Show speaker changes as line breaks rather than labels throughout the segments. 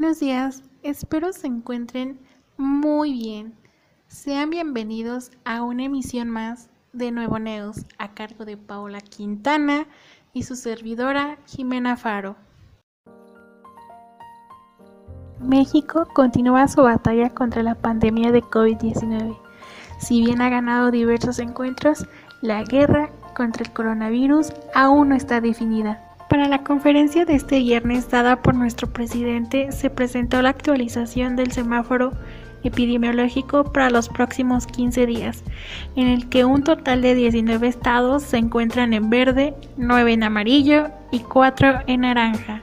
Buenos días, espero se encuentren muy bien. Sean bienvenidos a una emisión más de Nuevo Neos a cargo de Paola Quintana y su servidora Jimena Faro. México continúa su batalla contra la pandemia de COVID-19. Si bien ha ganado diversos encuentros, la guerra contra el coronavirus aún no está definida. Para la conferencia de este viernes dada por nuestro presidente se presentó la actualización del semáforo epidemiológico para los próximos 15 días, en el que un total de 19 estados se encuentran en verde, 9 en amarillo y 4 en naranja.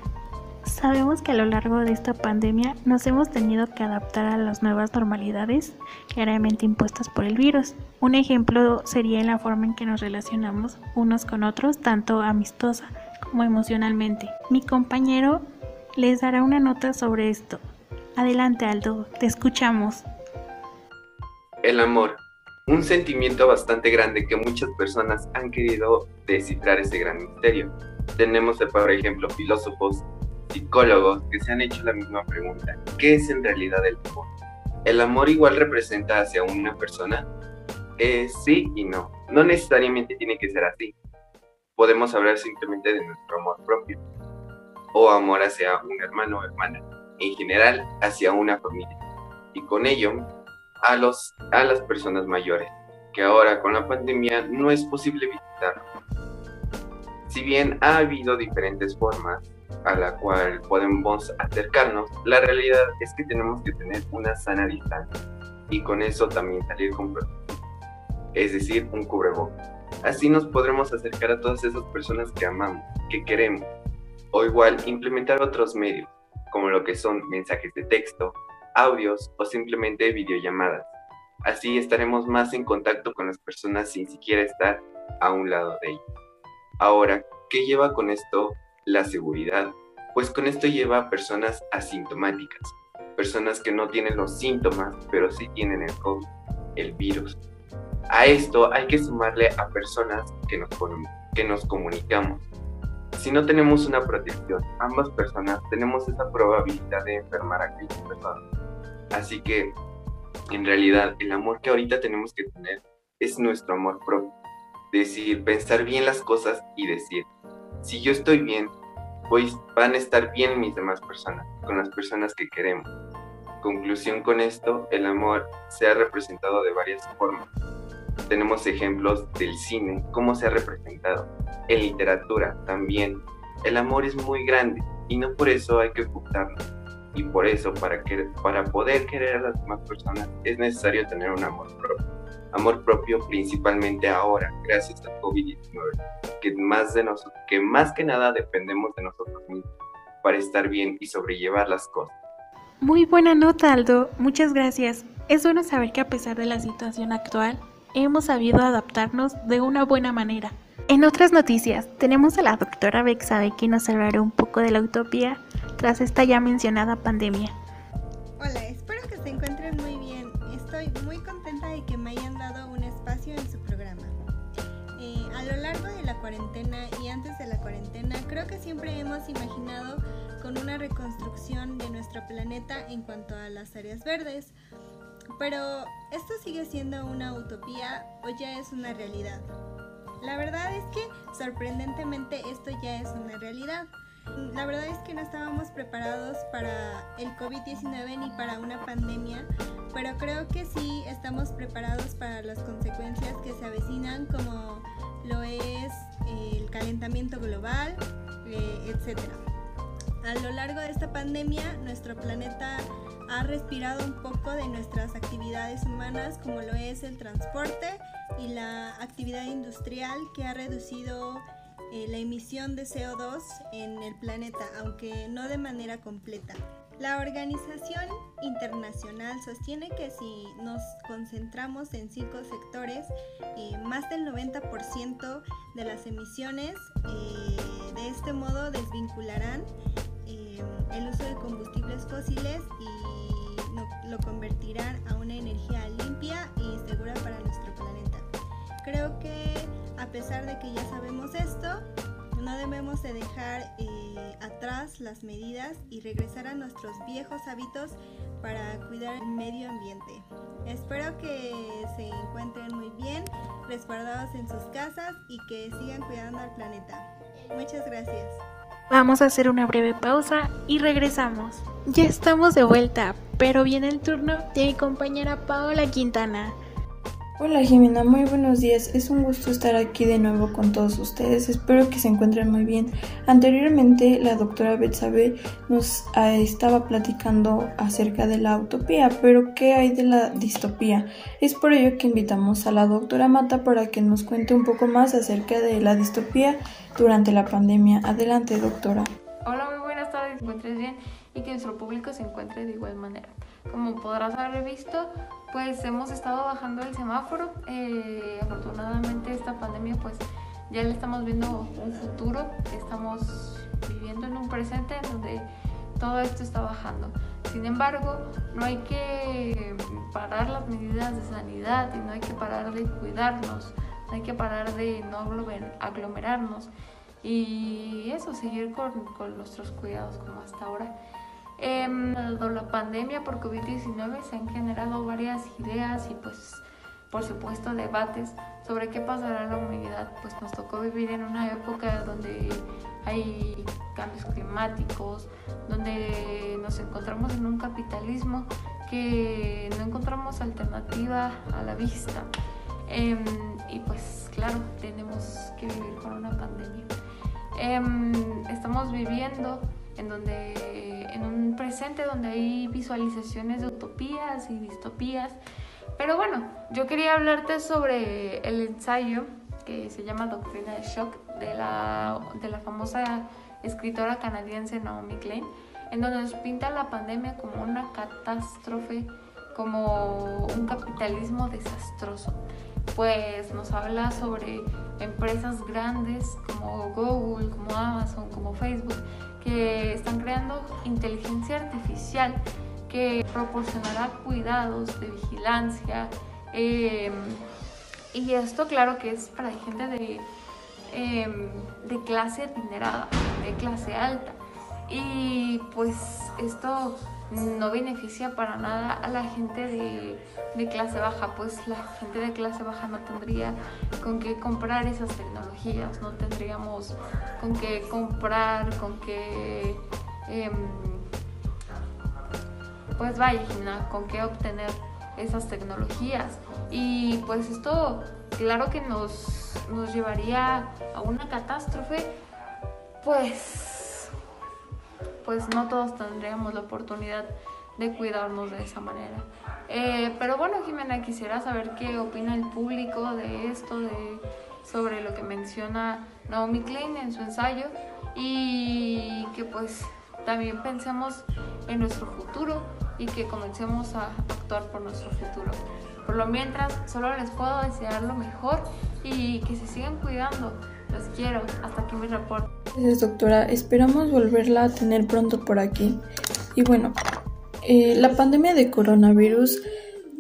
Sabemos que a lo largo de esta pandemia nos hemos tenido que adaptar a las nuevas normalidades claramente impuestas por el virus. Un ejemplo sería la forma en que nos relacionamos unos con otros, tanto amistosa como emocionalmente. Mi compañero les dará una nota sobre esto. Adelante Aldo, te escuchamos.
El amor, un sentimiento bastante grande que muchas personas han querido descifrar ese gran misterio. Tenemos, por ejemplo, filósofos, psicólogos que se han hecho la misma pregunta. ¿Qué es en realidad el amor? ¿El amor igual representa hacia una persona? Eh, sí y no. No necesariamente tiene que ser así podemos hablar simplemente de nuestro amor propio o amor hacia un hermano o hermana, en general hacia una familia y con ello a, los, a las personas mayores, que ahora con la pandemia no es posible visitar. Si bien ha habido diferentes formas a la cual podemos acercarnos, la realidad es que tenemos que tener una sana distancia y con eso también salir con es decir, un cubrebocas. Así nos podremos acercar a todas esas personas que amamos, que queremos, o igual implementar otros medios, como lo que son mensajes de texto, audios o simplemente videollamadas. Así estaremos más en contacto con las personas sin siquiera estar a un lado de ellas. Ahora, ¿qué lleva con esto la seguridad? Pues con esto lleva a personas asintomáticas, personas que no tienen los síntomas, pero sí tienen el COVID, el virus. A esto hay que sumarle a personas que nos, que nos comunicamos. Si no tenemos una protección, ambas personas tenemos esa probabilidad de enfermar a aquellas personas. Así que, en realidad, el amor que ahorita tenemos que tener es nuestro amor propio. Decir, pensar bien las cosas y decir, si yo estoy bien, pues van a estar bien mis demás personas, con las personas que queremos. Conclusión con esto, el amor se ha representado de varias formas tenemos ejemplos del cine, cómo se ha representado, en literatura también. El amor es muy grande y no por eso hay que ocultarlo. Y por eso, para, que, para poder querer a las demás personas, es necesario tener un amor propio. Amor propio principalmente ahora, gracias al COVID-19, que más, de nosotros, que más que nada dependemos de nosotros mismos para estar bien y sobrellevar las cosas.
Muy buena nota, Aldo. Muchas gracias. Es bueno saber que a pesar de la situación actual, hemos sabido adaptarnos de una buena manera. En otras noticias, tenemos a la doctora Bexabe que nos hablará un poco de la utopía tras esta ya mencionada pandemia.
Hola, espero que se encuentren muy bien. Estoy muy contenta de que me hayan dado un espacio en su programa. Eh, a lo largo de la cuarentena y antes de la cuarentena, creo que siempre hemos imaginado con una reconstrucción de nuestro planeta en cuanto a las áreas verdes pero, ¿esto sigue siendo una utopía o ya es una realidad? La verdad es que sorprendentemente esto ya es una realidad. La verdad es que no estábamos preparados para el COVID-19 ni para una pandemia, pero creo que sí estamos preparados para las consecuencias que se avecinan como lo es el calentamiento global, eh, etc. A lo largo de esta pandemia, nuestro planeta ha respirado un poco de nuestras actividades humanas como lo es el transporte y la actividad industrial que ha reducido eh, la emisión de CO2 en el planeta, aunque no de manera completa. La organización internacional sostiene que si nos concentramos en cinco sectores, eh, más del 90% de las emisiones eh, de este modo desvincularán el uso de combustibles fósiles y lo, convertirán a una energía limpia y segura para nuestro planeta. Creo que a pesar de que ya sabemos esto, No debemos de dejar eh, atrás las medidas y regresar a nuestros viejos hábitos para cuidar el medio ambiente. Espero que se encuentren muy bien, resguardados en sus casas y que sigan cuidando al planeta. Muchas gracias.
Vamos a hacer una breve pausa y regresamos. Ya estamos de vuelta, pero viene el turno de mi compañera Paola Quintana.
Hola Jimena, muy buenos días. Es un gusto estar aquí de nuevo con todos ustedes. Espero que se encuentren muy bien. Anteriormente la doctora Betsabe nos ah, estaba platicando acerca de la utopía, pero ¿qué hay de la distopía? Es por ello que invitamos a la doctora Mata para que nos cuente un poco más acerca de la distopía durante la pandemia. Adelante, doctora.
Hola, muy buenas tardes. ¿Encuentres bien? Y que nuestro público se encuentre de igual manera. Como podrás haber visto, pues hemos estado bajando el semáforo. Eh, afortunadamente esta pandemia pues ya le estamos viendo un futuro. Estamos viviendo en un presente en donde todo esto está bajando. Sin embargo, no hay que parar las medidas de sanidad y no hay que parar de cuidarnos, no hay que parar de no aglomerarnos y eso, seguir con nuestros cuidados como hasta ahora. Eh, la pandemia por COVID-19 se han generado varias ideas y pues por supuesto debates sobre qué pasará en la humanidad. Pues nos tocó vivir en una época donde hay cambios climáticos, donde nos encontramos en un capitalismo que no encontramos alternativa a la vista. Em, y pues claro, tenemos que vivir con una pandemia. Em, estamos viviendo en donde en un presente donde hay visualizaciones de utopías y distopías. Pero bueno, yo quería hablarte sobre el ensayo que se llama Doctrina de Shock de la, de la famosa escritora canadiense Naomi Klein, en donde nos pinta la pandemia como una catástrofe, como un capitalismo desastroso. Pues nos habla sobre empresas grandes como Google, como Amazon, como Facebook, que están creando inteligencia artificial que proporcionará cuidados de vigilancia. Em, y esto claro que es para gente de, em, de clase adinerada, de clase alta. Y pues esto no beneficia para nada a la gente de, clase baja, pues la gente de clase baja no tendría con qué comprar esas tecnologías, no tendríamos con qué comprar, con qué, em, pues vaya, con qué obtener esas tecnologías. Y pues esto, claro que nos, nos llevaría a una catástrofe, pues pues no todos tendríamos la oportunidad de cuidarnos de esa manera. Eh, pero bueno, Jimena, quisiera saber qué opina el público de esto, de, sobre lo que menciona Naomi Klein en su ensayo y que pues también pensemos en nuestro futuro y que comencemos a actuar por nuestro futuro. Por lo mientras, solo les puedo desear lo mejor y que se sigan cuidando. Los quiero. Hasta aquí mi reporte.
Gracias, doctora. Esperamos volverla a tener pronto por aquí. Y bueno, eh, la pandemia de coronavirus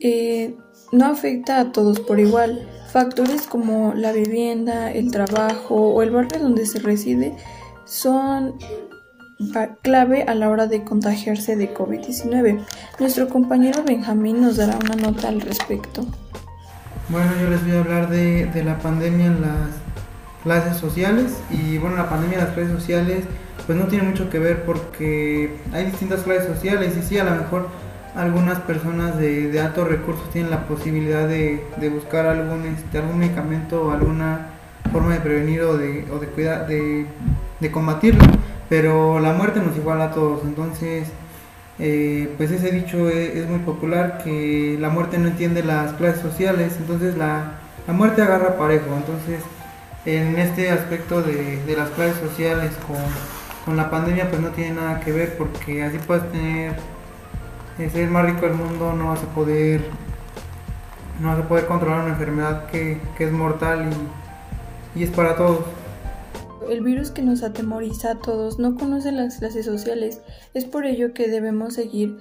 eh, no afecta a todos por igual. Factores como la vivienda, el trabajo o el barrio donde se reside son clave a la hora de contagiarse de COVID-19. Nuestro compañero Benjamín nos dará una nota al respecto.
Bueno, yo les voy a hablar de, de la pandemia en las clases sociales y bueno, la pandemia de las clases sociales pues no tiene mucho que ver porque hay distintas clases sociales y sí, a lo mejor algunas personas de, de altos recursos tienen la posibilidad de, de buscar algún, este, algún medicamento o alguna forma de prevenir o de, o de cuidar, de, de combatirlo, pero la muerte nos iguala a todos, entonces eh, pues ese dicho es, es, muy popular que la muerte no entiende las clases sociales, entonces la, la muerte agarra parejo, entonces en este aspecto de, las clases sociales con, la pandemia pues no tiene nada que ver porque así puedes tener eh, ser más rico del mundo no vas a poder no vas a poder controlar una enfermedad que, es mortal y, y es para todos.
El virus que nos atemoriza a todos no conoce las clases sociales, es por ello que debemos seguir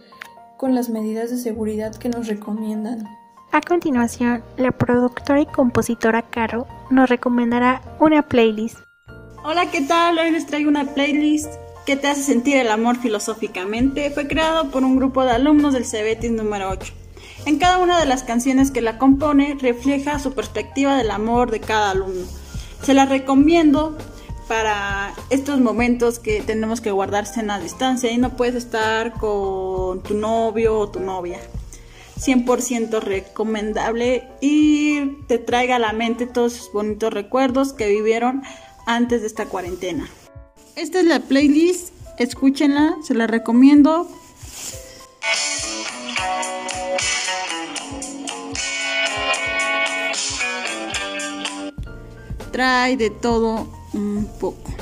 con las medidas de seguridad que nos recomiendan.
A continuación, la productora y compositora Caro nos recomendará una playlist.
Hola, ¿qué tal? Hoy les traigo una playlist que te hace sentir el amor filosóficamente. Fue creado por un grupo de alumnos del CEBETIS número 8. En cada una de las canciones que la compone refleja su perspectiva del amor de cada alumno. Se la recomiendo para estos momentos que tenemos que guardarse en la distancia y no puedes estar con tu novio o tu novia. 100% recomendable y te traiga a la mente todos esos bonitos recuerdos que vivieron antes de esta cuarentena. Esta es la playlist, escúchenla, se la recomiendo. Trae de todo un poco.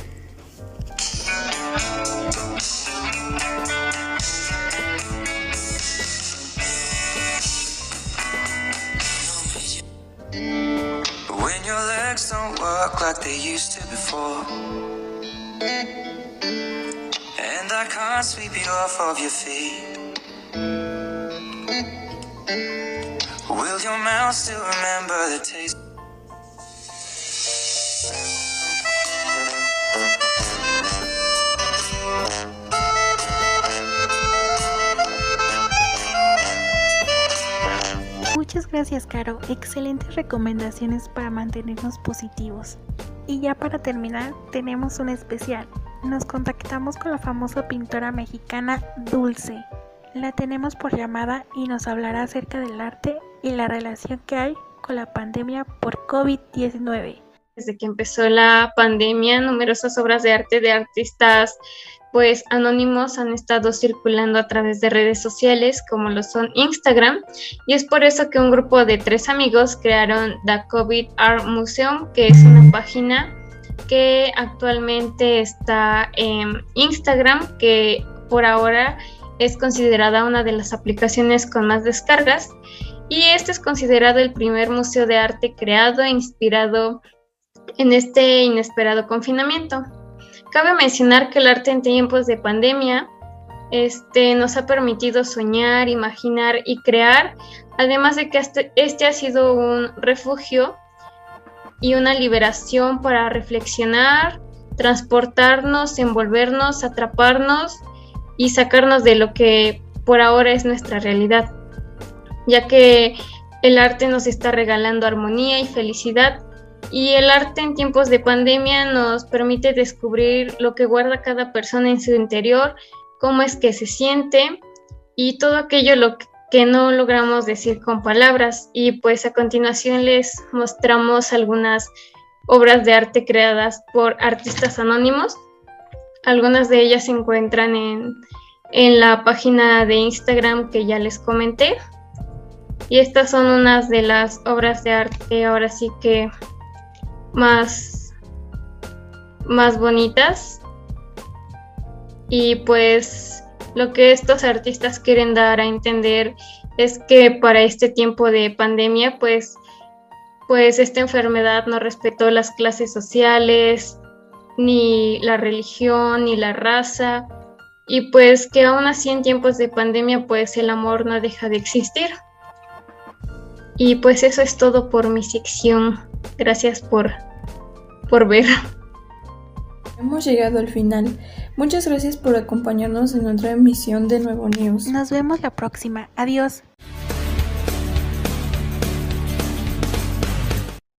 When your legs don't work like they used to before. And I can't sweep you off of your feet. Will your mouth still remember the taste?
Muchas gracias, Caro. Excelentes recomendaciones para mantenernos positivos. Y ya para terminar, tenemos un especial. Nos contactamos con la famosa pintora mexicana Dulce. La tenemos por llamada y nos hablará acerca del arte y la relación que hay con la pandemia por COVID-19.
Desde que empezó la pandemia, numerosas obras de arte de artistas pues anónimos han estado circulando a través de redes sociales como lo son Instagram y es por eso que un grupo de tres amigos crearon The COVID Art Museum, que es una página que actualmente está en Instagram, que por ahora es considerada una de las aplicaciones con más descargas y este es considerado el primer museo de arte creado e inspirado en este inesperado confinamiento. Cabe mencionar que el arte en tiempos de pandemia este, nos ha permitido soñar, imaginar y crear, además de que este, ha sido un refugio y una liberación para reflexionar, transportarnos, envolvernos, atraparnos y sacarnos de lo que por ahora es nuestra realidad, ya que el arte nos está regalando armonía y felicidad y el arte en tiempos de pandemia nos permite descubrir lo que guarda cada persona en su interior, cómo es que se siente y todo aquello lo que no logramos decir con palabras. Y pues a continuación les mostramos algunas obras de arte creadas por artistas anónimos. Algunas de ellas se encuentran en, en la página de Instagram que ya les comenté. Y estas son unas de las obras de arte ahora sí que más, más bonitas. Y pues lo que estos artistas quieren dar a entender es que para este tiempo de pandemia, pues, pues esta enfermedad no respetó las clases sociales, ni la religión, ni la raza, y pues que aún así en tiempos de pandemia, pues el amor no deja de existir. Y pues eso es todo por mi sección. Gracias por, por ver.
Hemos llegado al final. Muchas gracias por acompañarnos en nuestra emisión de Nuevo News.
Nos vemos la próxima. Adiós.